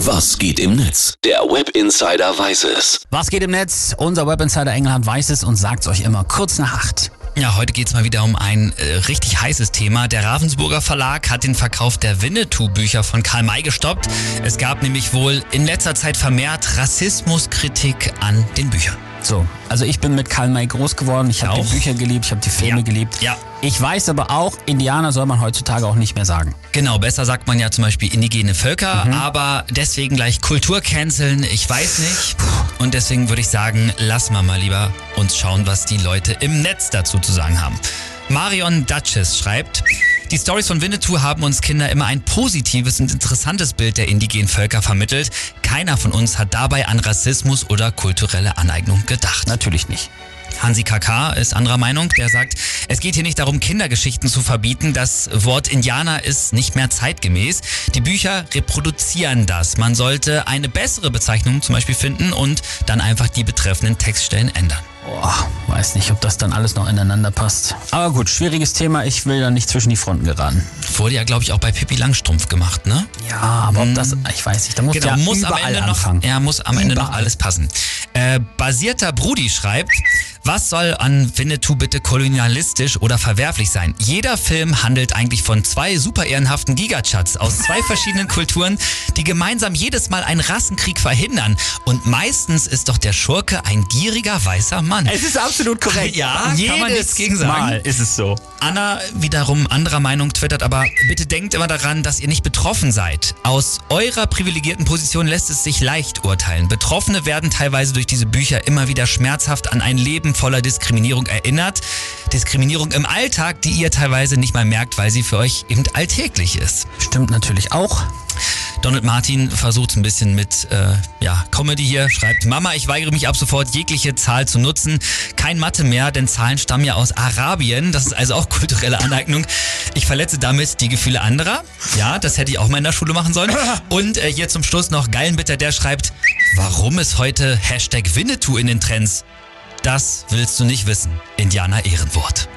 Was geht im Netz? Der Web Insider weiß es. Was geht im Netz? Unser Web Insider Engelhardt weiß es und sagt es euch immer kurz nach acht. Ja, heute geht's mal wieder um ein äh, richtig heißes Thema. Der Ravensburger Verlag hat den Verkauf der Winnetou-Bücher von Karl May gestoppt. Es gab nämlich wohl in letzter Zeit vermehrt Rassismuskritik an den Büchern. So, also ich bin mit Karl May groß geworden. Ich habe die? Bücher geliebt, ich habe die Filme Ja. geliebt. Ja. Ich weiß aber auch, Indianer soll man heutzutage auch nicht mehr sagen. Genau, besser sagt man ja zum Beispiel indigene Völker, aber deswegen gleich Kultur canceln, ich weiß nicht. Und deswegen würde ich sagen, lass mal mal lieber uns schauen, was die Leute im Netz dazu zu sagen haben. Marion Duchess schreibt, die Stories von Winnetou haben uns Kinder immer ein positives und interessantes Bild der indigenen Völker vermittelt. Keiner von uns hat dabei an Rassismus oder kulturelle Aneignung gedacht. Natürlich nicht. Hansi KK ist anderer Meinung. Der sagt, es geht hier nicht darum, Kindergeschichten zu verbieten. Das Wort Indianer ist nicht mehr zeitgemäß. Die Bücher reproduzieren das. Man sollte eine bessere Bezeichnung zum Beispiel finden und dann einfach die betreffenden Textstellen ändern. Boah, weiß nicht, ob das dann alles noch ineinander passt. Aber gut, schwieriges Thema. Ich will da nicht zwischen die Fronten geraten. Wurde ja, glaube ich, auch bei Pippi Langstrumpf gemacht, ne? Ja, aber ob das, ich weiß nicht, da muss Genau, ja muss am überall Ende anfangen. noch, ja, muss am Ende noch Überall. alles passen. Äh, basierter Brudi schreibt, was soll an Winnetou bitte kolonialistisch oder verwerflich sein? Jeder Film handelt eigentlich von zwei super ehrenhaften Gigachats aus zwei verschiedenen Kulturen, die gemeinsam jedes Mal einen Rassenkrieg verhindern. Und meistens ist doch der Schurke ein gieriger weißer Mann. Es ist absolut korrekt. Ja, Jedes kann man nichts gegen sagen. Mal ist es so. Anna wiederum anderer Meinung twittert, aber bitte denkt immer daran, dass ihr nicht betroffen seid. Aus eurer privilegierten Position lässt es sich leicht urteilen. Betroffene werden teilweise durch diese Bücher immer wieder schmerzhaft an ein Leben voller Diskriminierung erinnert. Diskriminierung im Alltag, die ihr teilweise nicht mal merkt, weil sie für euch eben alltäglich ist. Stimmt natürlich auch. Donald Martin versucht ein bisschen mit äh, ja, Comedy hier, schreibt, Mama, ich weigere mich ab sofort jegliche Zahl zu nutzen. Kein Mathe mehr, denn Zahlen stammen ja aus Arabien. Das ist also auch kulturelle Aneignung. Ich verletze damit die Gefühle anderer. Ja, das hätte ich auch mal in der Schule machen sollen. Und äh, hier zum Schluss noch Geilenbitter, der schreibt, warum ist heute Hashtag Winnetou in den Trends? Das willst du nicht wissen. Indianer Ehrenwort.